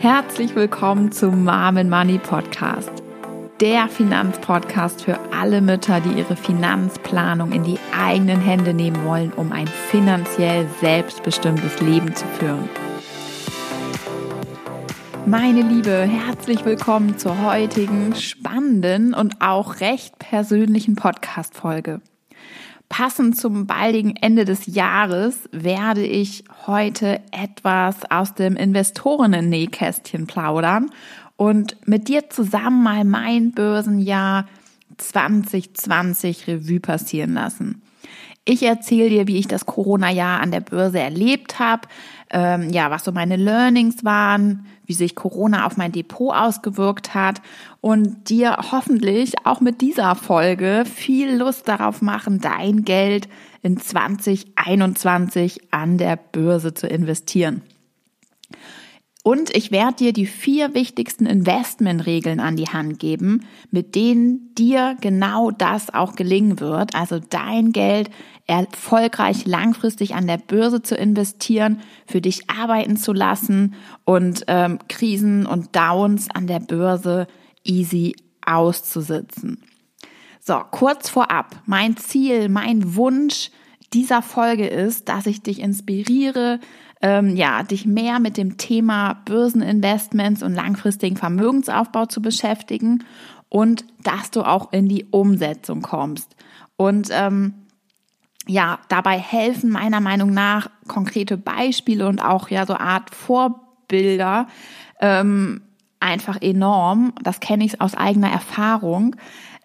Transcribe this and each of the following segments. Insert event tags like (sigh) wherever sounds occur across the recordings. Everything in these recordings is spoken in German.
Herzlich willkommen zum Mom Money Podcast. Der Finanzpodcast für alle Mütter, die ihre Finanzplanung in die eigenen Hände nehmen wollen, um ein finanziell selbstbestimmtes Leben zu führen. Meine Liebe, herzlich willkommen zur heutigen spannenden und auch recht persönlichen Podcast-Folge. Passend zum baldigen Ende des Jahres werde ich heute etwas aus dem Investorinnen-Nähkästchen plaudern und mit dir zusammen mal mein Börsenjahr 2020 Revue passieren lassen. Ich erzähle dir, wie ich das Corona-Jahr an der Börse erlebt habe, ähm, ja, was so meine Learnings waren, wie sich Corona auf mein Depot ausgewirkt hat und dir hoffentlich auch mit dieser Folge viel Lust darauf machen, dein Geld in 2021 an der Börse zu investieren. Und ich werde dir die vier wichtigsten Investmentregeln an die Hand geben, mit denen dir genau das auch gelingen wird. Also dein Geld erfolgreich langfristig an der Börse zu investieren, für dich arbeiten zu lassen und ähm, Krisen und Downs an der Börse easy auszusitzen. So, kurz vorab, mein Ziel, mein Wunsch dieser Folge ist, dass ich dich inspiriere, ähm, ja, dich mehr mit dem Thema Börseninvestments und langfristigen Vermögensaufbau zu beschäftigen und dass du auch in die Umsetzung kommst. Und ähm, ja, dabei helfen meiner Meinung nach konkrete Beispiele und auch ja so Art Vorbilder ähm, einfach enorm. Das kenne ich aus eigener Erfahrung.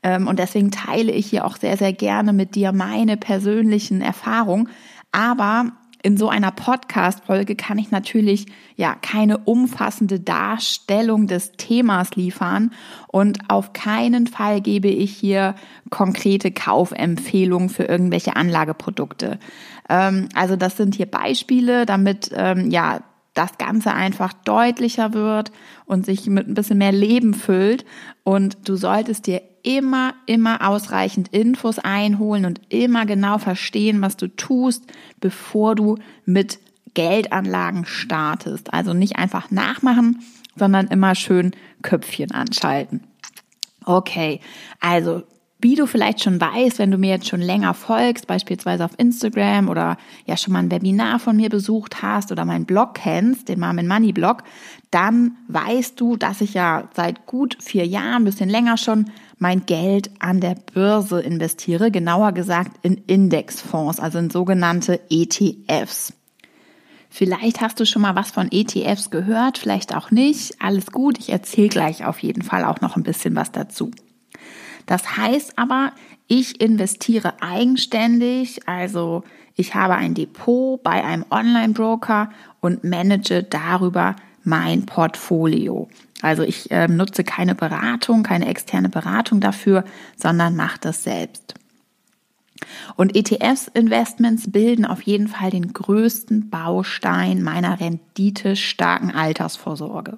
Ähm, und deswegen teile ich hier auch sehr, sehr gerne mit dir meine persönlichen Erfahrungen. Aber in so einer Podcast-Folge kann ich natürlich ja keine umfassende Darstellung des Themas liefern und auf keinen Fall gebe ich hier konkrete Kaufempfehlungen für irgendwelche Anlageprodukte. Ähm, also das sind hier Beispiele, damit ähm, ja das Ganze einfach deutlicher wird und sich mit ein bisschen mehr Leben füllt. Und du solltest dir immer, immer ausreichend Infos einholen und immer genau verstehen, was du tust, bevor du mit Geldanlagen startest. Also nicht einfach nachmachen, sondern immer schön Köpfchen anschalten. Okay, also wie du vielleicht schon weißt, wenn du mir jetzt schon länger folgst, beispielsweise auf Instagram oder ja schon mal ein Webinar von mir besucht hast oder meinen Blog kennst, den Mom Money Blog, dann weißt du, dass ich ja seit gut vier Jahren, ein bisschen länger schon, mein Geld an der Börse investiere, genauer gesagt in Indexfonds, also in sogenannte ETFs. Vielleicht hast du schon mal was von ETFs gehört, vielleicht auch nicht. Alles gut, ich erzähle gleich auf jeden Fall auch noch ein bisschen was dazu. Das heißt aber, ich investiere eigenständig, also ich habe ein Depot bei einem Online-Broker und manage darüber mein Portfolio. Also ich äh, nutze keine Beratung, keine externe Beratung dafür, sondern mache das selbst. Und ETFs-Investments bilden auf jeden Fall den größten Baustein meiner renditestarken Altersvorsorge.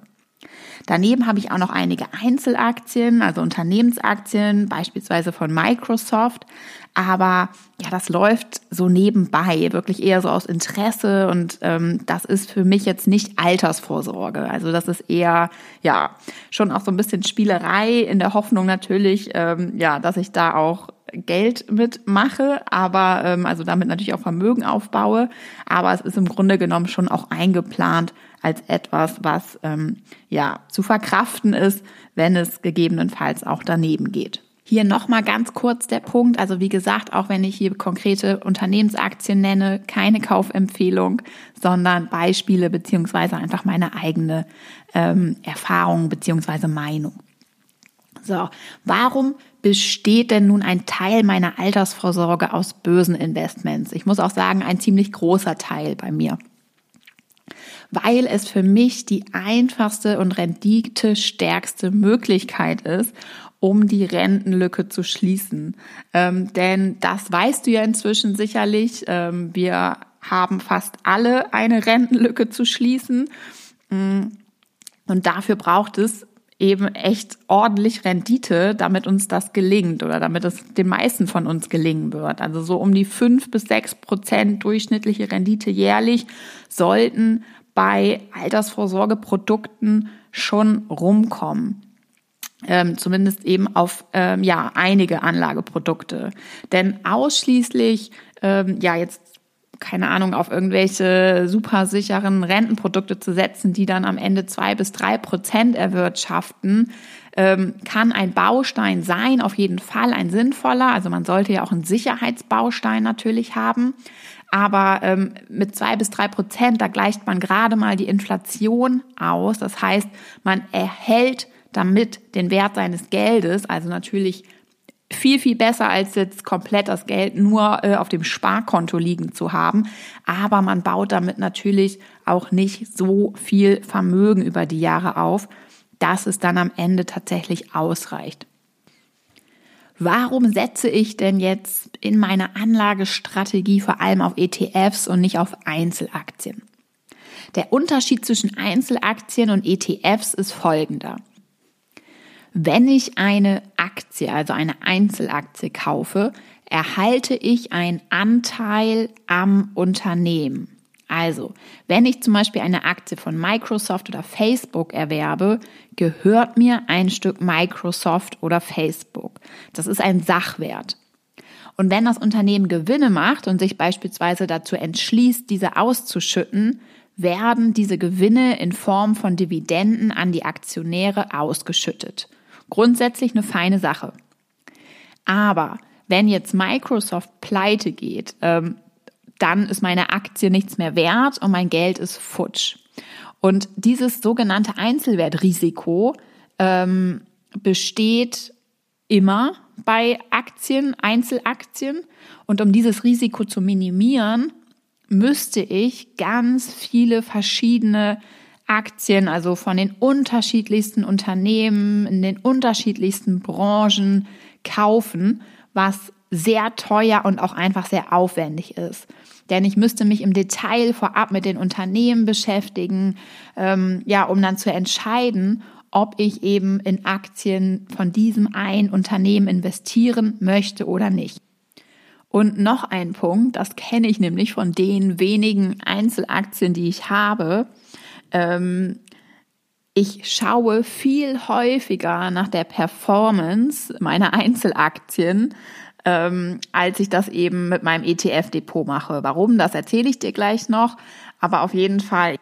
Daneben habe ich auch noch einige Einzelaktien, also Unternehmensaktien, beispielsweise von Microsoft. Aber ja, das läuft so nebenbei, wirklich eher so aus Interesse und ähm, das ist für mich jetzt nicht Altersvorsorge. Also das ist eher ja schon auch so ein bisschen Spielerei in der Hoffnung natürlich, ähm, ja, dass ich da auch Geld mitmache, aber ähm, also damit natürlich auch Vermögen aufbaue. Aber es ist im Grunde genommen schon auch eingeplant als etwas, was ähm, ja zu verkraften ist, wenn es gegebenenfalls auch daneben geht. Hier nochmal ganz kurz der Punkt. Also wie gesagt, auch wenn ich hier konkrete Unternehmensaktien nenne, keine Kaufempfehlung, sondern Beispiele beziehungsweise einfach meine eigene ähm, Erfahrung beziehungsweise Meinung. So, warum besteht denn nun ein Teil meiner Altersvorsorge aus Börseninvestments? Ich muss auch sagen, ein ziemlich großer Teil bei mir weil es für mich die einfachste und renditestärkste Möglichkeit ist, um die Rentenlücke zu schließen. Ähm, denn das weißt du ja inzwischen sicherlich. Ähm, wir haben fast alle eine Rentenlücke zu schließen. Mm, und dafür braucht es eben echt ordentlich Rendite, damit uns das gelingt oder damit es den meisten von uns gelingen wird. Also so um die fünf bis sechs Prozent durchschnittliche Rendite jährlich sollten bei Altersvorsorgeprodukten schon rumkommen. Ähm, zumindest eben auf ähm, ja einige Anlageprodukte. Denn ausschließlich ähm, ja jetzt keine Ahnung, auf irgendwelche super sicheren Rentenprodukte zu setzen, die dann am Ende zwei bis drei Prozent erwirtschaften, ähm, kann ein Baustein sein, auf jeden Fall ein sinnvoller. Also man sollte ja auch einen Sicherheitsbaustein natürlich haben. Aber ähm, mit zwei bis drei Prozent, da gleicht man gerade mal die Inflation aus. Das heißt, man erhält damit den Wert seines Geldes, also natürlich viel, viel besser als jetzt komplett das Geld nur äh, auf dem Sparkonto liegen zu haben. Aber man baut damit natürlich auch nicht so viel Vermögen über die Jahre auf, dass es dann am Ende tatsächlich ausreicht. Warum setze ich denn jetzt in meiner Anlagestrategie vor allem auf ETFs und nicht auf Einzelaktien? Der Unterschied zwischen Einzelaktien und ETFs ist folgender. Wenn ich eine Aktie, also eine Einzelaktie kaufe, erhalte ich einen Anteil am Unternehmen. Also, wenn ich zum Beispiel eine Aktie von Microsoft oder Facebook erwerbe, gehört mir ein Stück Microsoft oder Facebook. Das ist ein Sachwert. Und wenn das Unternehmen Gewinne macht und sich beispielsweise dazu entschließt, diese auszuschütten, werden diese Gewinne in Form von Dividenden an die Aktionäre ausgeschüttet. Grundsätzlich eine feine Sache. Aber wenn jetzt Microsoft pleite geht, ähm, dann ist meine Aktie nichts mehr wert und mein Geld ist futsch. Und dieses sogenannte Einzelwertrisiko ähm, besteht immer bei Aktien, Einzelaktien. Und um dieses Risiko zu minimieren, müsste ich ganz viele verschiedene Aktien, also von den unterschiedlichsten Unternehmen, in den unterschiedlichsten Branchen kaufen, was sehr teuer und auch einfach sehr aufwendig ist. Denn ich müsste mich im Detail vorab mit den Unternehmen beschäftigen, ähm, ja, um dann zu entscheiden, ob ich eben in Aktien von diesem einen Unternehmen investieren möchte oder nicht. Und noch ein Punkt, das kenne ich nämlich von den wenigen Einzelaktien, die ich habe. Ähm, ich schaue viel häufiger nach der Performance meiner Einzelaktien ähm, als ich das eben mit meinem ETF-Depot mache. Warum, das erzähle ich dir gleich noch. Aber auf jeden Fall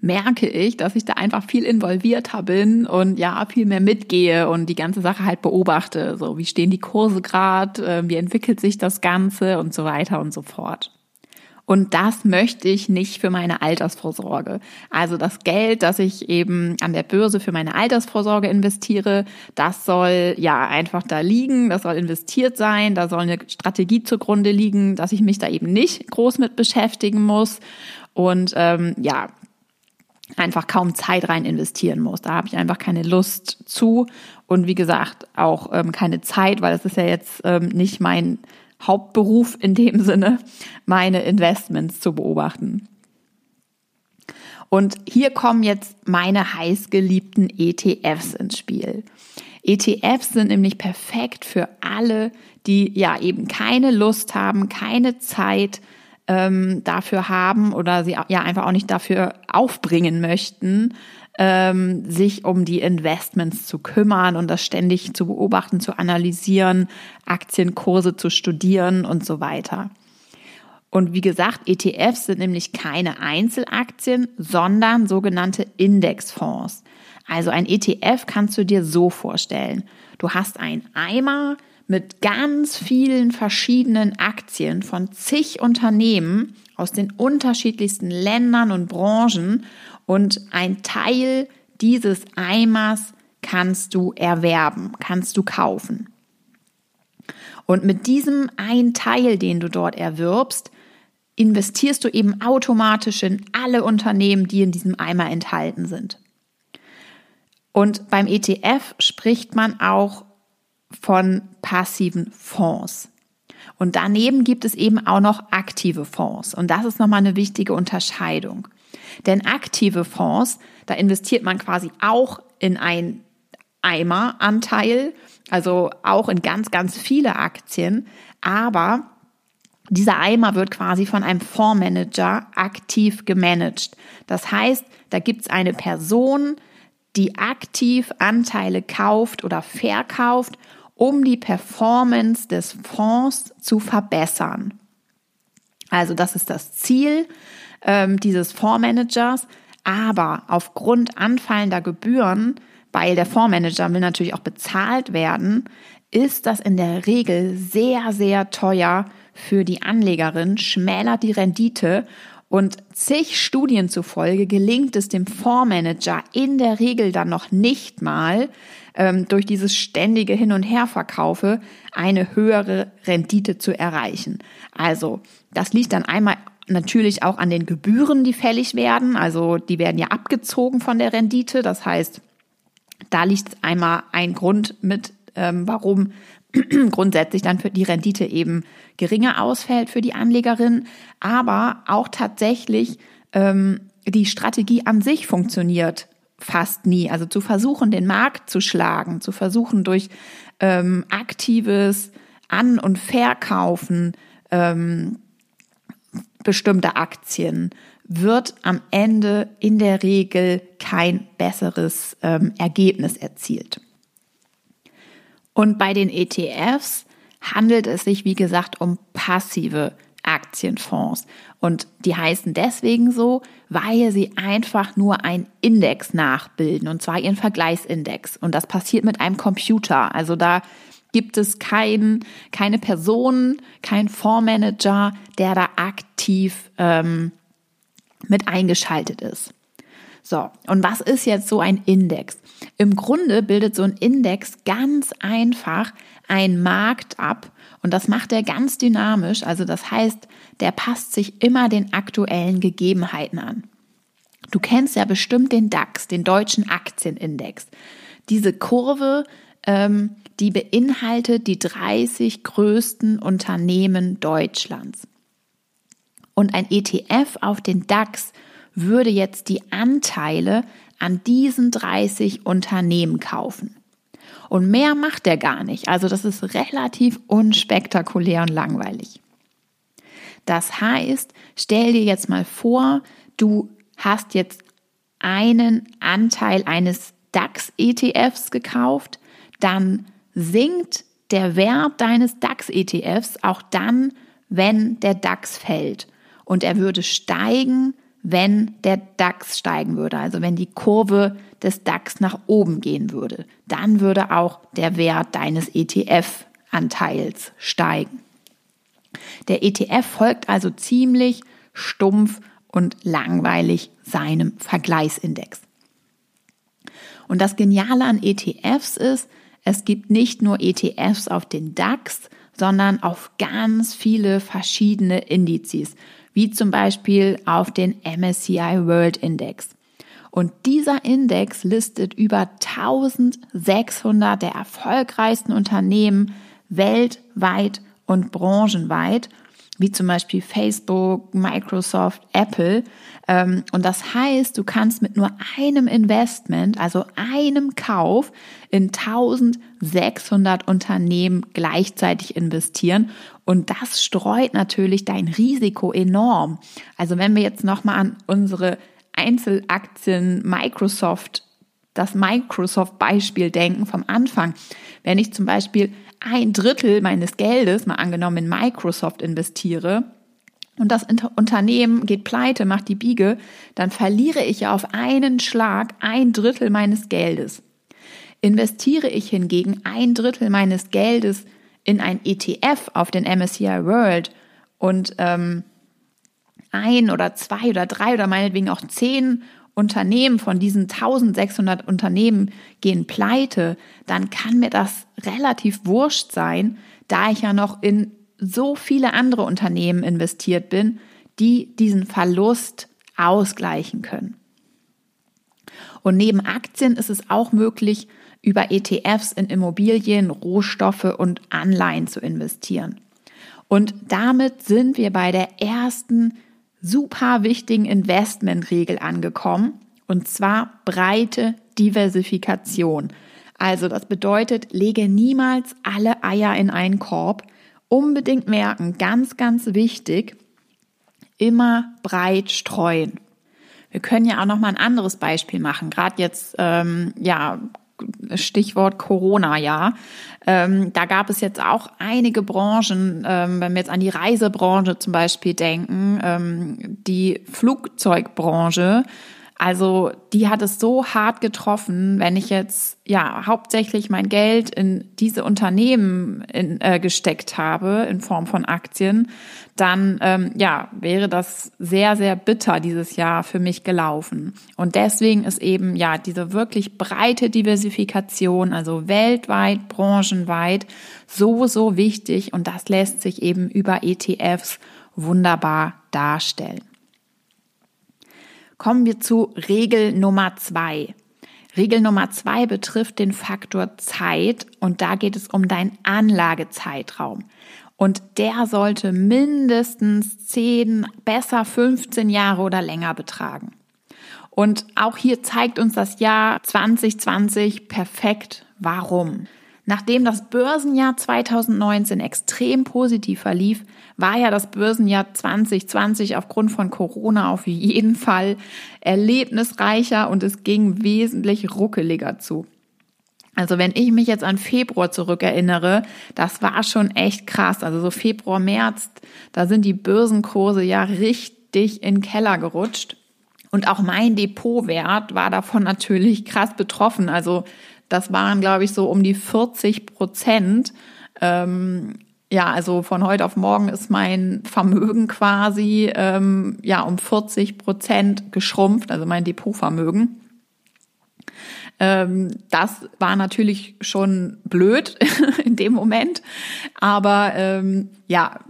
merke ich, dass ich da einfach viel involvierter bin und ja, viel mehr mitgehe und die ganze Sache halt beobachte. So, wie stehen die Kurse gerade, äh, wie entwickelt sich das Ganze und so weiter und so fort. Und das möchte ich nicht für meine Altersvorsorge. Also das Geld, das ich eben an der Börse für meine Altersvorsorge investiere, das soll ja einfach da liegen, das soll investiert sein, da soll eine Strategie zugrunde liegen, dass ich mich da eben nicht groß mit beschäftigen muss. Und ähm, ja, einfach kaum Zeit rein investieren muss. Da habe ich einfach keine Lust zu und wie gesagt auch ähm, keine Zeit, weil das ist ja jetzt ähm, nicht mein Hauptberuf in dem Sinne, meine Investments zu beobachten. Und hier kommen jetzt meine heißgeliebten ETFs ins Spiel. ETFs sind nämlich perfekt für alle, die ja eben keine Lust haben, keine Zeit ähm, dafür haben oder sie ja einfach auch nicht dafür aufbringen möchten, ähm, sich um die Investments zu kümmern und das ständig zu beobachten, zu analysieren, Aktienkurse zu studieren und so weiter. Und wie gesagt, ETFs sind nämlich keine Einzelaktien, sondern sogenannte Indexfonds. Also ein ETF kannst du dir so vorstellen. Du hast einen Eimer mit ganz vielen verschiedenen Aktien von zig Unternehmen aus den unterschiedlichsten Ländern und Branchen und ein Teil dieses Eimers kannst du erwerben, kannst du kaufen. Und mit diesem einen Teil, den du dort erwirbst, investierst du eben automatisch in alle Unternehmen, die in diesem Eimer enthalten sind. Und beim ETF spricht man auch von passiven Fonds. Und daneben gibt es eben auch noch aktive Fonds. Und das ist nochmal eine wichtige Unterscheidung. Denn aktive Fonds, da investiert man quasi auch in ein Eimeranteil, also auch in ganz, ganz viele Aktien, aber Dieser Eimer wird quasi von einem Fondsmanager aktiv gemanagt. Das heißt, da gibt es eine Person, die aktiv Anteile kauft oder verkauft, um die Performance des Fonds zu verbessern. Also das ist das Ziel ähm, dieses Fondsmanagers. Aber aufgrund anfallender Gebühren, weil der Fondsmanager will natürlich auch bezahlt werden, ist das in der Regel sehr, sehr teuer für die Anlegerin, schmälert die Rendite und zig Studien zufolge gelingt es dem Fondsmanager in der Regel dann noch nicht mal, ähm, durch dieses ständige Hin- und Herverkaufe eine höhere Rendite zu erreichen. Also das liegt dann einmal natürlich auch an den Gebühren, die fällig werden. Also die werden ja abgezogen von der Rendite. Das heißt, da liegt einmal ein Grund mit, ähm, warum (clears throat) grundsätzlich dann für die Rendite eben geringer ausfällt für die Anlegerin, aber auch tatsächlich ähm, die Strategie an sich funktioniert fast nie. Also zu versuchen, den Markt zu schlagen, zu versuchen durch ähm, aktives An- und Verkaufen ähm, bestimmter Aktien wird am Ende in der Regel kein besseres ähm, Ergebnis erzielt. Und bei den ETFs handelt es sich, wie gesagt, um passive Aktienfonds. Und die heißen deswegen so, weil sie einfach nur einen Index nachbilden, und zwar ihren Vergleichsindex. Und das passiert mit einem Computer. Also da gibt es kein, keine Person, kein Fondsmanager, der da aktiv ähm, mit eingeschaltet ist. So, und was ist jetzt so ein Index? Im Grunde bildet so ein Index ganz einfach einen Markt ab und das macht er ganz dynamisch. Also das heißt, der passt sich immer den aktuellen Gegebenheiten an. Du kennst ja bestimmt den DAX, den deutschen Aktienindex. Diese Kurve, ähm, die beinhaltet die 30 größten Unternehmen Deutschlands. Und ein ETF auf den DAX würde jetzt die Anteile an diesen 30 Unternehmen kaufen. Und mehr macht er gar nicht. Also das ist relativ unspektakulär und langweilig. Das heißt, stell dir jetzt mal vor, du hast jetzt einen Anteil eines DAX-ETFs gekauft, dann sinkt der Wert deines DAX-ETFs auch dann, wenn der DAX fällt. Und er würde steigen, wenn der DAX steigen würde, also wenn die Kurve des DAX nach oben gehen würde. Dann würde auch der Wert deines ETF-Anteils steigen. Der ETF folgt also ziemlich stumpf und langweilig seinem Vergleichsindex. Und das Geniale an ETFs ist, es gibt nicht nur ETFs auf den DAX, sondern auf ganz viele verschiedene Indizes wie zum Beispiel auf den MSCI World Index. Und dieser Index listet über 1600 der erfolgreichsten Unternehmen weltweit und branchenweit wie zum Beispiel Facebook, Microsoft, Apple. Ähm, und das heißt, du kannst mit nur einem Investment, also einem Kauf, in 1600 Unternehmen gleichzeitig investieren. Und das streut natürlich dein Risiko enorm. Also wenn wir jetzt nochmal an unsere Einzelaktien Microsoft das Microsoft-Beispiel denken vom Anfang. Wenn ich zum Beispiel ein Drittel meines Geldes, mal angenommen in Microsoft investiere, und das Unternehmen geht pleite, macht die Biege, dann verliere ich ja auf einen Schlag ein Drittel meines Geldes. Investiere ich hingegen ein Drittel meines Geldes in ein ETF auf den MSCI World und ähm, ein oder zwei oder drei oder meinetwegen auch zehn Unternehmen von diesen 1600 Unternehmen gehen pleite, dann kann mir das relativ wurscht sein, da ich ja noch in so viele andere Unternehmen investiert bin, die diesen Verlust ausgleichen können. Und neben Aktien ist es auch möglich, über ETFs in Immobilien, Rohstoffe und Anleihen zu investieren. Und damit sind wir bei der ersten super wichtigen Investmentregel angekommen, und zwar breite Diversifikation. Also das bedeutet, lege niemals alle Eier in einen Korb unbedingt merken, ganz, ganz wichtig, immer breit streuen. Wir können ja auch noch mal ein anderes Beispiel machen. Gerade jetzt, ähm, ja, Stichwort Corona, ja. Ähm, da gab es jetzt auch einige Branchen, ähm, wenn wir jetzt an die Reisebranche zum Beispiel denken, ähm, die Flugzeugbranche, also die hat es so hart getroffen, wenn ich jetzt ja hauptsächlich mein Geld in diese Unternehmen in, äh, gesteckt habe in Form von Aktien, dann ähm, ja wäre das sehr sehr bitter dieses Jahr für mich gelaufen. Und deswegen ist eben ja diese wirklich breite Diversifikation, also weltweit, branchenweit, so so wichtig und das lässt sich eben über ETFs wunderbar darstellen. Kommen wir zu Regel Nummer zwei. Regel Nummer zwei betrifft den Faktor Zeit und da geht es um deinen Anlagezeitraum. Und der sollte mindestens 10, besser 15 Jahre oder länger betragen. Und auch hier zeigt uns das Jahr 2020 perfekt, warum. Nachdem das Börsenjahr 2019 extrem positiv verlief, war ja das Börsenjahr 2020 aufgrund von Corona auf jeden Fall erlebnisreicher und es ging wesentlich ruckeliger zu. Also wenn ich mich jetzt an Februar zurückerinnere, das war schon echt krass. Also so Februar, März, da sind die Börsenkurse ja richtig in den Keller gerutscht. Und auch mein Depotwert war davon natürlich krass betroffen. Also das waren, glaube ich, so um die 40 Prozent. Ähm, ja, also von heute auf morgen ist mein Vermögen quasi ähm, ja um 40 Prozent geschrumpft, also mein Depotvermögen. Ähm, das war natürlich schon blöd (laughs) in dem Moment, aber ähm, ja,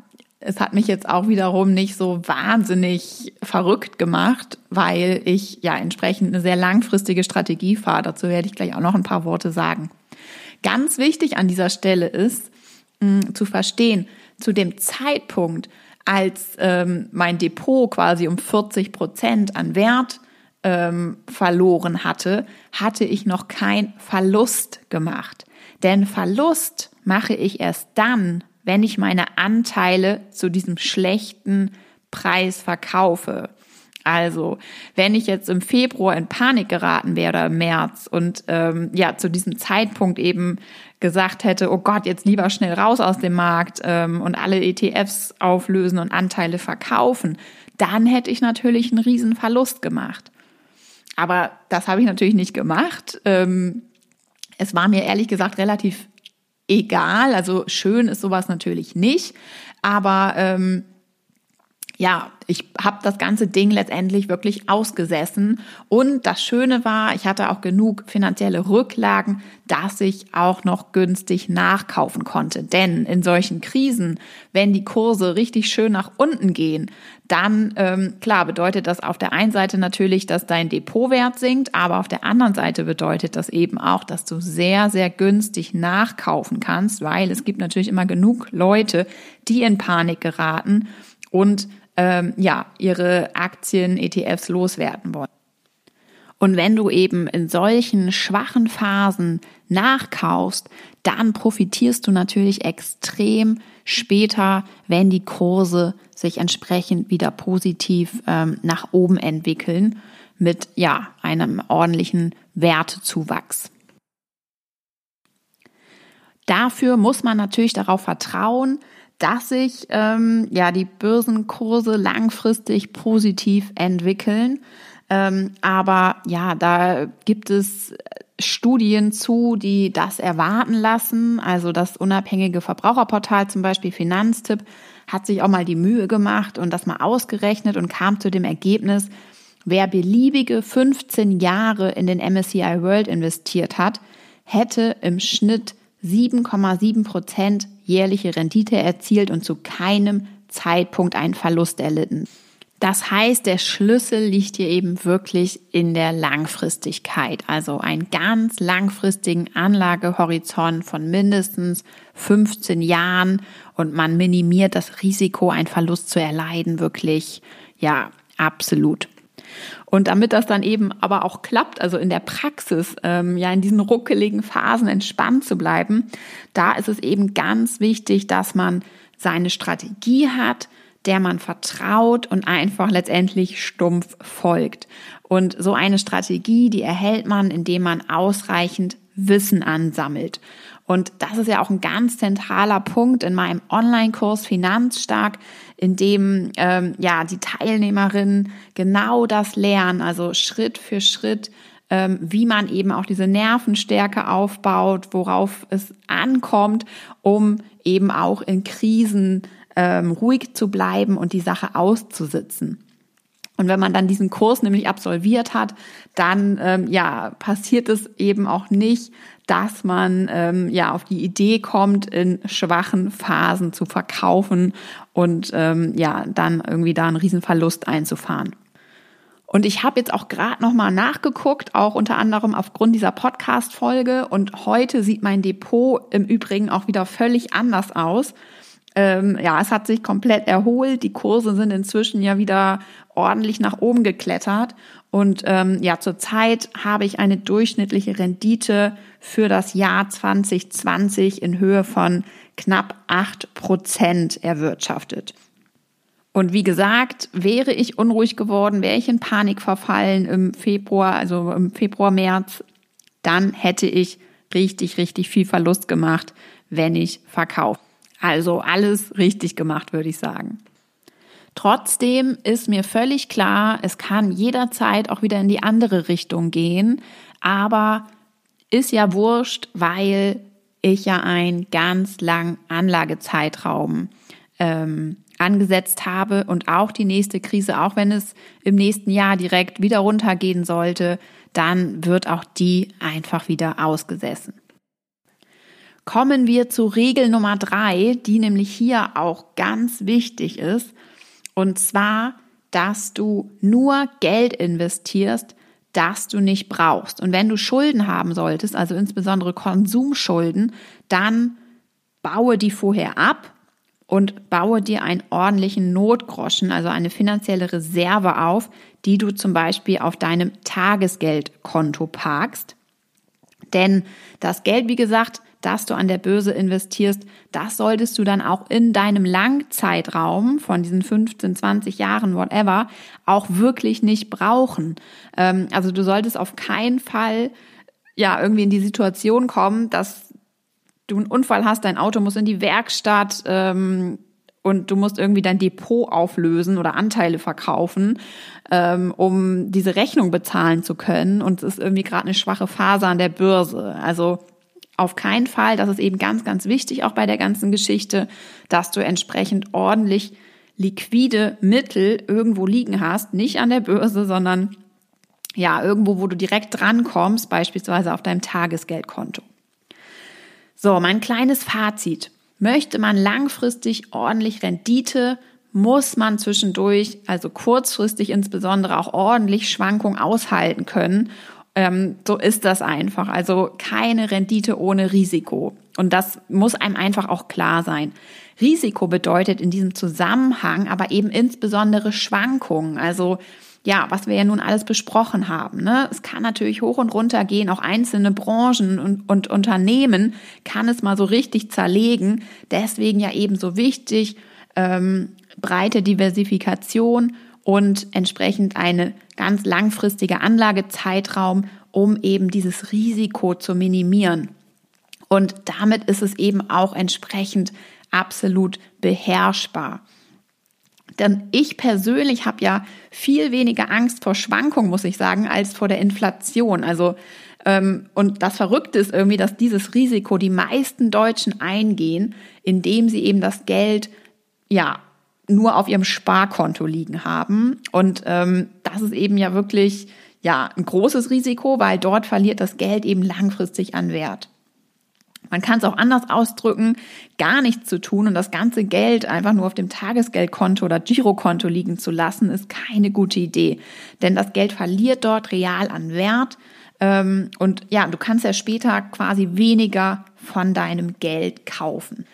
es hat mich jetzt auch wiederum nicht so wahnsinnig verrückt gemacht, weil ich ja entsprechend eine sehr langfristige Strategie fahre. Dazu werde ich gleich auch noch ein paar Worte sagen. Ganz wichtig an dieser Stelle ist zu verstehen, zu dem Zeitpunkt, als ähm, mein Depot quasi um 40 Prozent an Wert ähm, verloren hatte, hatte ich noch kein Verlust gemacht. Denn Verlust mache ich erst dann, wenn ich meine Anteile zu diesem schlechten Preis verkaufe. Also, wenn ich jetzt im Februar in Panik geraten wäre, im März und ähm, ja zu diesem Zeitpunkt eben gesagt hätte, oh Gott, jetzt lieber schnell raus aus dem Markt ähm, und alle ETFs auflösen und Anteile verkaufen, dann hätte ich natürlich einen riesen Verlust gemacht. Aber das habe ich natürlich nicht gemacht. Ähm, es war mir ehrlich gesagt relativ egal. Also schön ist sowas natürlich nicht, aber ähm, ja, ich habe das ganze Ding letztendlich wirklich ausgesessen. Und das Schöne war, ich hatte auch genug finanzielle Rücklagen, dass ich auch noch günstig nachkaufen konnte. Denn in solchen Krisen, wenn die Kurse richtig schön nach unten gehen, dann ähm, klar bedeutet das auf der einen Seite natürlich, dass dein Depotwert sinkt, aber auf der anderen Seite bedeutet das eben auch, dass du sehr, sehr günstig nachkaufen kannst, weil es gibt natürlich immer genug Leute, die in Panik geraten und ähm, ja, ihre Aktien, ETFs loswerden wollen. Und wenn du eben in solchen schwachen Phasen nachkaufst, dann profitierst du natürlich extrem später, wenn die Kurse sich entsprechend wieder positiv ähm, nach oben entwickeln mit ja einem ordentlichen Wertezuwachs. Dafür muss man natürlich darauf vertrauen, dass sich ähm, ja die Börsenkurse langfristig positiv entwickeln. Ähm, aber ja, da gibt es Studien zu, die das erwarten lassen. Also das unabhängige Verbraucherportal, zum Beispiel Finanztipp, hat sich auch mal die Mühe gemacht und das mal ausgerechnet und kam zu dem Ergebnis, wer beliebige 15 Jahre in den MSCI World investiert hat, hätte im Schnitt 7,7 Prozent jährliche Rendite erzielt und zu keinem Zeitpunkt einen Verlust erlitten. Das heißt, der Schlüssel liegt hier eben wirklich in der Langfristigkeit, also einen ganz langfristigen Anlagehorizont von mindestens 15 Jahren und man minimiert das Risiko, einen Verlust zu erleiden, wirklich, ja, absolut. Und damit das dann eben aber auch klappt, also in der Praxis, ähm, ja in diesen ruckeligen Phasen entspannt zu bleiben, da ist es eben ganz wichtig, dass man seine Strategie hat, der man vertraut und einfach letztendlich stumpf folgt. Und so eine Strategie, die erhält man, indem man ausreichend Wissen ansammelt. Und das ist ja auch ein ganz zentraler Punkt in meinem Online-Kurs Finanzstark, in dem ähm, ja die Teilnehmerinnen genau das lernen, also Schritt für Schritt, ähm, wie man eben auch diese Nervenstärke aufbaut, worauf es ankommt, um eben auch in Krisen ähm, ruhig zu bleiben und die Sache auszusitzen. Und wenn man dann diesen Kurs nämlich absolviert hat, dann ähm, ja passiert es eben auch nicht, dass man ähm, ja auf die Idee kommt, in schwachen Phasen zu verkaufen und ähm, ja dann irgendwie da einen Riesenverlust einzufahren. Und ich habe jetzt auch gerade noch mal nachgeguckt, auch unter anderem aufgrund dieser Podcast-Folge. Und heute sieht mein Depot im Übrigen auch wieder völlig anders aus. Ähm, ja, es hat sich komplett erholt. Die Kurse sind inzwischen ja wieder ordentlich nach oben geklettert. Und ähm, ja, zurzeit habe ich eine durchschnittliche Rendite für das Jahr 2020 in Höhe von knapp acht Prozent erwirtschaftet. Und wie gesagt, wäre ich unruhig geworden, wäre ich in Panik verfallen im Februar, also im Februar, März, dann hätte ich richtig, richtig viel Verlust gemacht, wenn ich verkaufe. Also alles richtig gemacht, würde ich sagen. Trotzdem ist mir völlig klar, es kann jederzeit auch wieder in die andere Richtung gehen, aber ist ja wurscht, weil ich ja einen ganz langen Anlagezeitraum ähm, angesetzt habe und auch die nächste Krise, auch wenn es im nächsten Jahr direkt wieder runtergehen sollte, dann wird auch die einfach wieder ausgesessen kommen wir zu Regel Nummer drei, die nämlich hier auch ganz wichtig ist. Und zwar, dass du nur Geld investierst, das du nicht brauchst. Und wenn du Schulden haben solltest, also insbesondere Konsumschulden, dann baue die vorher ab und baue dir einen ordentlichen Notgroschen, also eine finanzielle Reserve auf, die du zum Beispiel auf deinem Tagesgeldkonto parkst. Denn das Geld, wie gesagt, das du an der Börse investierst, das solltest du dann auch in deinem Langzeitraum von diesen 15, 20 Jahren, whatever, auch wirklich nicht brauchen. Ähm, also du solltest auf keinen Fall ja irgendwie in die Situation kommen, dass du einen Unfall hast, dein Auto muss in die Werkstatt ähm, und du musst irgendwie dein Depot auflösen oder Anteile verkaufen, ähm, um diese Rechnung bezahlen zu können. Und es ist irgendwie gerade eine schwache Phase an der Börse. Also auf keinen Fall, das ist eben ganz, ganz wichtig auch bei der ganzen Geschichte, dass du entsprechend ordentlich liquide Mittel irgendwo liegen hast, nicht an der Börse, sondern ja, irgendwo, wo du direkt drankommst, beispielsweise auf deinem Tagesgeldkonto. So, mein kleines Fazit. Möchte man langfristig ordentlich Rendite, muss man zwischendurch, also kurzfristig insbesondere auch ordentlich Schwankungen aushalten können ähm, so ist das einfach. Also keine Rendite ohne Risiko. Und das muss einem einfach auch klar sein. Risiko bedeutet in diesem Zusammenhang aber eben insbesondere Schwankungen. Also ja, was wir ja nun alles besprochen haben. Ne? Es kann natürlich hoch und runter gehen, auch einzelne Branchen und, und Unternehmen kann es mal so richtig zerlegen. Deswegen ja eben so wichtig, ähm, breite Diversifikation und entsprechend eine ganz langfristige Anlagezeitraum, um eben dieses Risiko zu minimieren. Und damit ist es eben auch entsprechend absolut beherrschbar. Denn ich persönlich habe ja viel weniger Angst vor Schwankungen, muss ich sagen, als vor der Inflation. Also ähm, und das Verrückte ist irgendwie, dass dieses Risiko die meisten Deutschen eingehen, indem sie eben das Geld ja nur auf ihrem Sparkonto liegen haben. Und ähm, das ist eben ja wirklich ja ein großes Risiko, weil dort verliert das Geld eben langfristig an Wert. Man kann es auch anders ausdrücken, gar nichts zu tun und das ganze Geld einfach nur auf dem Tagesgeldkonto oder Girokonto liegen zu lassen, ist keine gute Idee. Denn das Geld verliert dort real an Wert. Ähm, und ja, du kannst ja später quasi weniger von deinem Geld kaufen.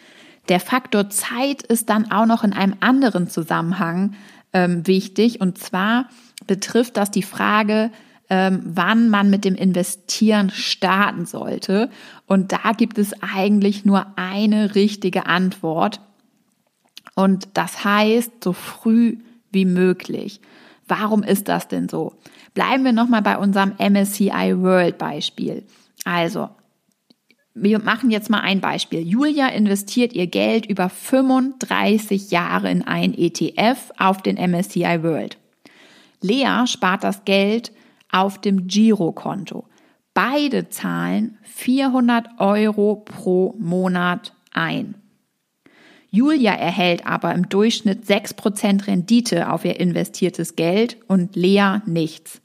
Der Faktor Zeit ist dann auch noch in einem anderen Zusammenhang ähm, wichtig. Und zwar betrifft das die Frage, ähm, wann man mit dem Investieren starten sollte. Und da gibt es eigentlich nur eine richtige Antwort. Und das heißt, so früh wie möglich. Warum ist das denn so? Bleiben wir nochmal bei unserem MSCI World Beispiel. Also, wir machen jetzt mal ein Beispiel. Julia investiert ihr Geld über 35 Jahre in ein ETF auf den MSCI World. Lea spart das Geld auf dem Girokonto. Beide zahlen 400 Euro pro Monat ein. Julia erhält aber im Durchschnitt 6% Rendite auf ihr investiertes Geld und Lea nichts.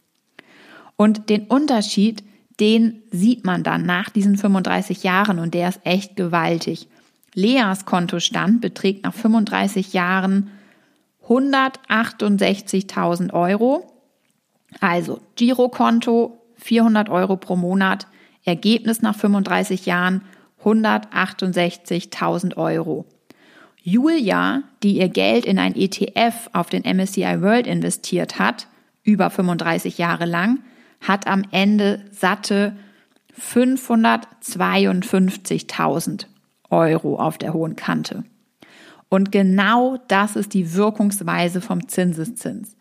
Und den Unterschied, den sieht man dann nach diesen 35 Jahren und der ist echt gewaltig. Leas Kontostand beträgt nach 35 Jahren 168.000 Euro. Also Girokonto 400 Euro pro Monat, Ergebnis nach 35 Jahren 168.000 Euro. Julia, die ihr Geld in ein ETF auf den MSCI World investiert hat, über 35 Jahre lang, hat am Ende satte 552.000 Euro auf der hohen Kante. Und genau das ist die Wirkungsweise vom Zinseszins.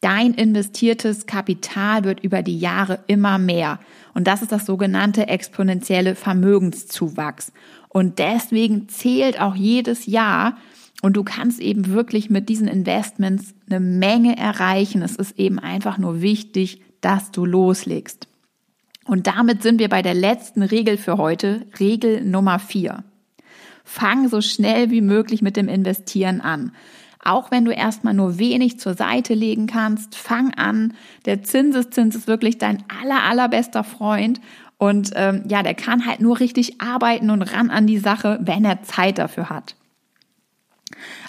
Dein investiertes Kapital wird über die Jahre immer mehr. Und das ist das sogenannte exponentielle Vermögenszuwachs. Und deswegen zählt auch jedes Jahr. Und du kannst eben wirklich mit diesen Investments eine Menge erreichen. Es ist eben einfach nur wichtig, dass du loslegst. Und damit sind wir bei der letzten Regel für heute, Regel Nummer vier. Fang so schnell wie möglich mit dem Investieren an. Auch wenn du erstmal nur wenig zur Seite legen kannst, fang an. Der Zinseszins ist wirklich dein aller, allerbester Freund. Und ähm, ja, der kann halt nur richtig arbeiten und ran an die Sache, wenn er Zeit dafür hat.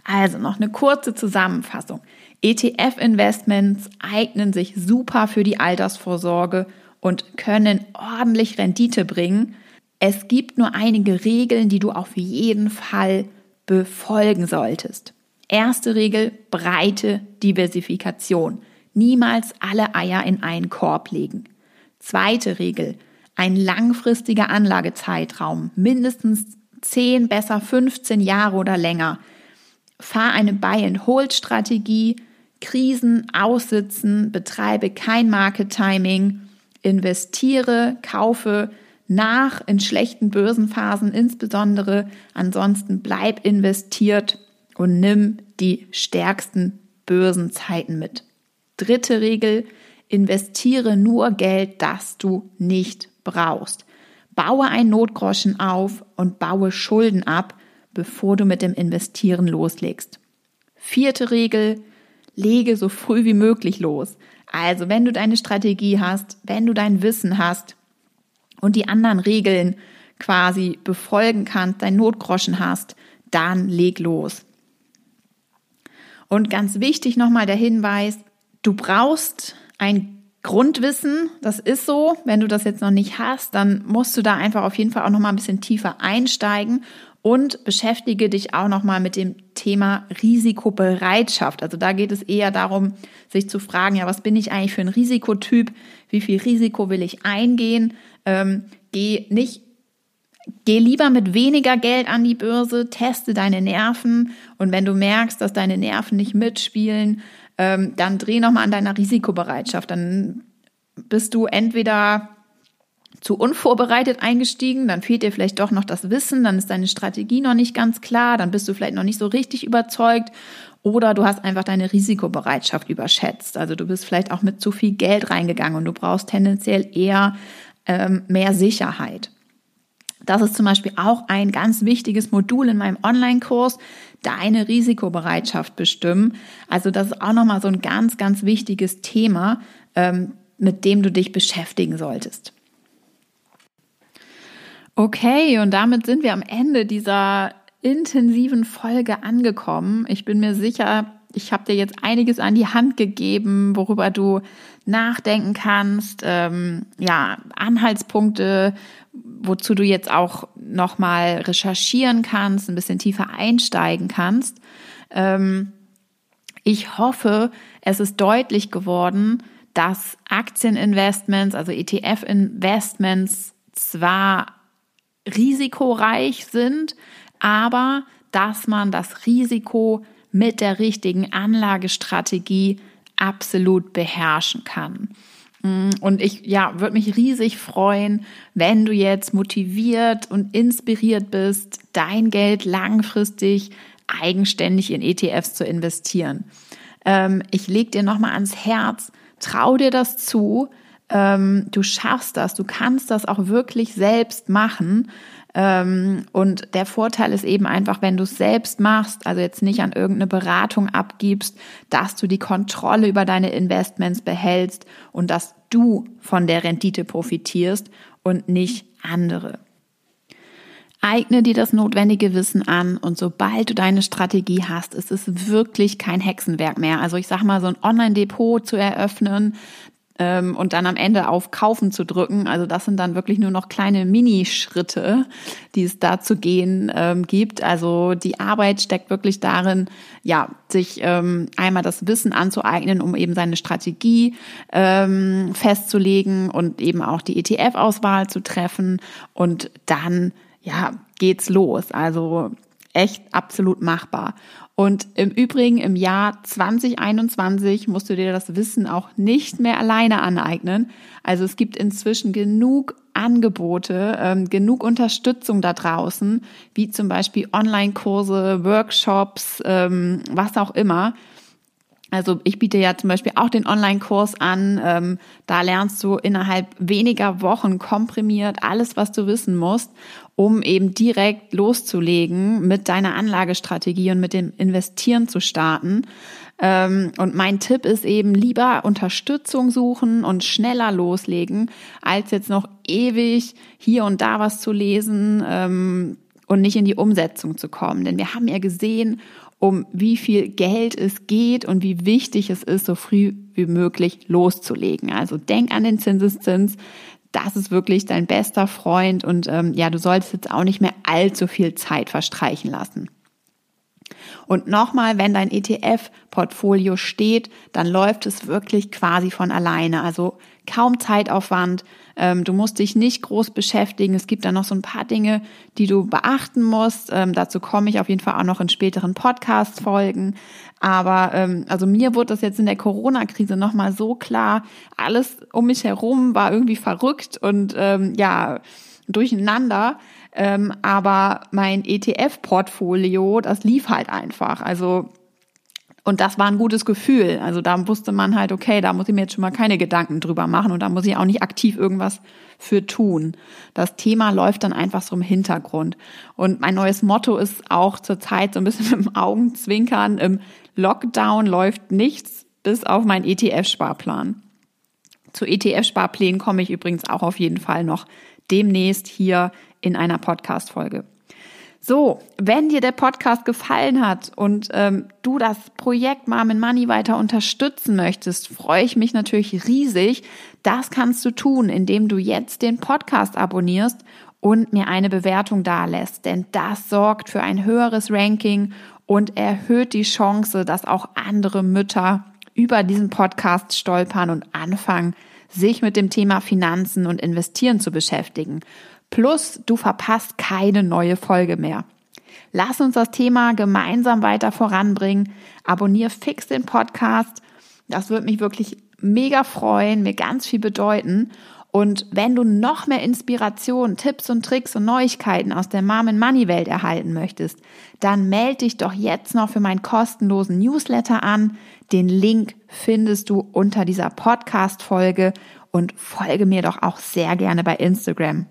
Also noch eine kurze Zusammenfassung. ETF-Investments eignen sich super für die Altersvorsorge und können ordentlich Rendite bringen. Es gibt nur einige Regeln, die du auf jeden Fall befolgen solltest. Erste Regel, breite Diversifikation. Niemals alle Eier in einen Korb legen. Zweite Regel, ein langfristiger Anlagezeitraum, mindestens 10, besser 15 Jahre oder länger. Fahr eine Buy-and-Hold-Strategie, Krisen aussitzen, betreibe kein Market-Timing, investiere, kaufe nach in schlechten Börsenphasen insbesondere, ansonsten bleib investiert und nimm die stärksten Börsenzeiten mit. Dritte Regel, investiere nur Geld, das du nicht brauchst. Baue ein Notgroschen auf und baue Schulden ab, bevor du mit dem Investieren loslegst. Vierte Regel, lege so früh wie möglich los. Also wenn du deine Strategie hast, wenn du dein Wissen hast und die anderen Regeln quasi befolgen kannst, dein Notgroschen hast, dann leg los. Und ganz wichtig nochmal der Hinweis, du brauchst ein Grundwissen, das ist so. Wenn du das jetzt noch nicht hast, dann musst du da einfach auf jeden Fall auch nochmal ein bisschen tiefer einsteigen und beschäftige dich auch nochmal mit dem Thema Risikobereitschaft. Also da geht es eher darum, sich zu fragen, ja, was bin ich eigentlich für ein Risikotyp? Wie viel Risiko will ich eingehen? Ähm, geh nicht Geh lieber mit weniger Geld an die Börse, teste deine Nerven und wenn du merkst, dass deine Nerven nicht mitspielen, ähm, dann dreh nochmal an deiner Risikobereitschaft. Dann bist du entweder zu unvorbereitet eingestiegen, dann fehlt dir vielleicht doch noch das Wissen, dann ist deine Strategie noch nicht ganz klar, dann bist du vielleicht noch nicht so richtig überzeugt oder du hast einfach deine Risikobereitschaft überschätzt. Also du bist vielleicht auch mit zu viel Geld reingegangen und du brauchst tendenziell eher ähm, mehr Sicherheit. Das ist zum Beispiel auch ein ganz wichtiges Modul in meinem Online-Kurs, deine Risikobereitschaft bestimmen. Also das ist auch nochmal so ein ganz, ganz wichtiges Thema, ähm, mit dem du dich beschäftigen solltest. Okay, und damit sind wir am Ende dieser intensiven Folge angekommen. Ich bin mir sicher, ich habe dir jetzt einiges an die Hand gegeben, worüber du nachdenken kannst. Ähm, ja, Anhaltspunkte, wozu du jetzt auch nochmal recherchieren kannst, ein bisschen tiefer einsteigen kannst. Ähm, ich hoffe, es ist deutlich geworden, dass Aktieninvestments, also ETF-Investments zwar risikoreich sind, aber dass man das Risiko mit der richtigen Anlagestrategie absolut beherrschen kann. Mm, und ich ja, würde mich riesig freuen, wenn du jetzt motiviert und inspiriert bist, dein Geld langfristig eigenständig in ETFs zu investieren. Ähm, ich leg dir nochmal ans Herz, trau dir das zu. Ähm, du schaffst das, du kannst das auch wirklich selbst machen. Ähm, und der Vorteil ist eben einfach, wenn du es selbst machst, also jetzt nicht an irgendeine Beratung abgibst, dass du die Kontrolle über deine Investments behältst und dass du von der Rendite profitierst und nicht andere. Eigne dir das notwendige Wissen an und sobald du deine Strategie hast, ist es wirklich kein Hexenwerk mehr. Also ich sag mal, so ein Online-Depot zu eröffnen, ähm, und dann am Ende auf Kaufen zu drücken. Also das sind dann wirklich nur noch kleine Minischritte, die es da zu gehen ähm, gibt. Also die Arbeit steckt wirklich darin, ja, sich ähm, einmal das Wissen anzueignen, um eben seine Strategie ähm, festzulegen und eben auch die ETF-Auswahl zu treffen und dann ja, geht's los. Also echt absolut machbar. Und im Übrigen im Jahr 2021 musst du dir das Wissen auch nicht mehr alleine aneignen. Also es gibt inzwischen genug Angebote, ähm, genug Unterstützung da draußen, wie zum Beispiel Online-Kurse, Workshops, ähm, was auch immer. Also ich biete ja zum Beispiel auch den Online-Kurs an. Ähm, da lernst du innerhalb weniger Wochen komprimiert alles, was du wissen musst um eben direkt loszulegen mit deiner Anlagestrategie und mit dem Investieren zu starten. Ähm, und mein Tipp ist eben lieber Unterstützung suchen und schneller loslegen, als jetzt noch ewig hier und da was zu lesen ähm, und nicht in die Umsetzung zu kommen. Denn wir haben ja gesehen, um wie viel Geld es geht und wie wichtig es ist, so früh wie möglich loszulegen. Also denk an den Zinseszins, das ist wirklich dein bester Freund und ähm, ja, du solltest jetzt auch nicht mehr allzu viel Zeit verstreichen lassen. Und nochmal, wenn dein ETF-Portfolio steht, dann läuft es wirklich quasi von alleine. Also kaum Zeitaufwand. Ähm, du musst dich nicht groß beschäftigen. Es gibt da noch so ein paar Dinge, die du beachten musst. Ähm, dazu komme ich auf jeden Fall auch noch in späteren Podcast-Folgen. Aber ähm, also mir wurde das jetzt in der Corona-Krise nochmal so klar. Alles um mich herum war irgendwie verrückt und ähm, ja, durcheinander. Ähm, aber mein ETF-Portfolio, das lief halt einfach. Also und das war ein gutes Gefühl. Also da wusste man halt, okay, da muss ich mir jetzt schon mal keine Gedanken drüber machen und da muss ich auch nicht aktiv irgendwas für tun. Das Thema läuft dann einfach so im Hintergrund. Und mein neues Motto ist auch zurzeit so ein bisschen (laughs) mit dem Augenzwinkern, im Lockdown läuft nichts bis auf meinen ETF-Sparplan. Zu ETF-Sparplänen komme ich übrigens auch auf jeden Fall noch demnächst hier in einer Podcast-Folge. So, wenn dir der Podcast gefallen hat und ähm, du das Projekt Mom and Money weiter unterstützen möchtest, freue ich mich natürlich riesig. Das kannst du tun, indem du jetzt den Podcast abonnierst und mir eine Bewertung dalässt, denn das sorgt für ein höheres Ranking und erhöht die Chance, dass auch andere Mütter über diesen Podcast stolpern und anfangen, sich mit dem Thema Finanzen und Investieren zu beschäftigen. Plus, du verpasst keine neue Folge mehr. Lass uns das Thema gemeinsam weiter voranbringen. Abonnier fix den Podcast. Das würde mich wirklich mega freuen, mir ganz viel bedeuten. Und wenn du noch mehr Inspiration, Tipps und Tricks und Neuigkeiten aus der Mom and Money Welt erhalten möchtest, dann melde dich doch jetzt noch für meinen kostenlosen Newsletter an. Den Link findest du unter dieser Podcast Folge und folge mir doch auch sehr gerne bei Instagram.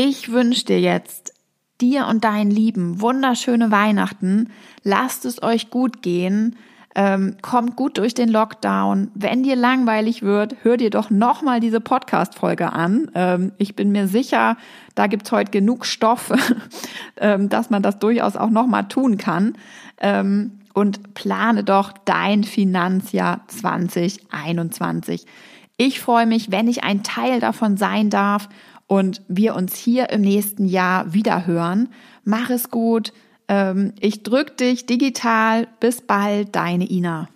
Ich wünsche dir jetzt, dir und deinen Lieben, wunderschöne Weihnachten. Lasst es euch gut gehen. Ähm, kommt gut durch den Lockdown. Wenn dir langweilig wird, hör dir doch nochmal diese Podcast-Folge an. Ähm, ich bin mir sicher, da gibt's heute genug Stoff, (laughs) ähm, dass man das durchaus auch nochmal tun kann. Ähm, und plane doch dein Finanzjahr 2021. Ich freue mich, wenn ich ein Teil davon sein darf und wir uns hier im nächsten Jahr wieder hören. Mach es gut. Ähm, ich drück dich digital. Bis bald, deine Ina.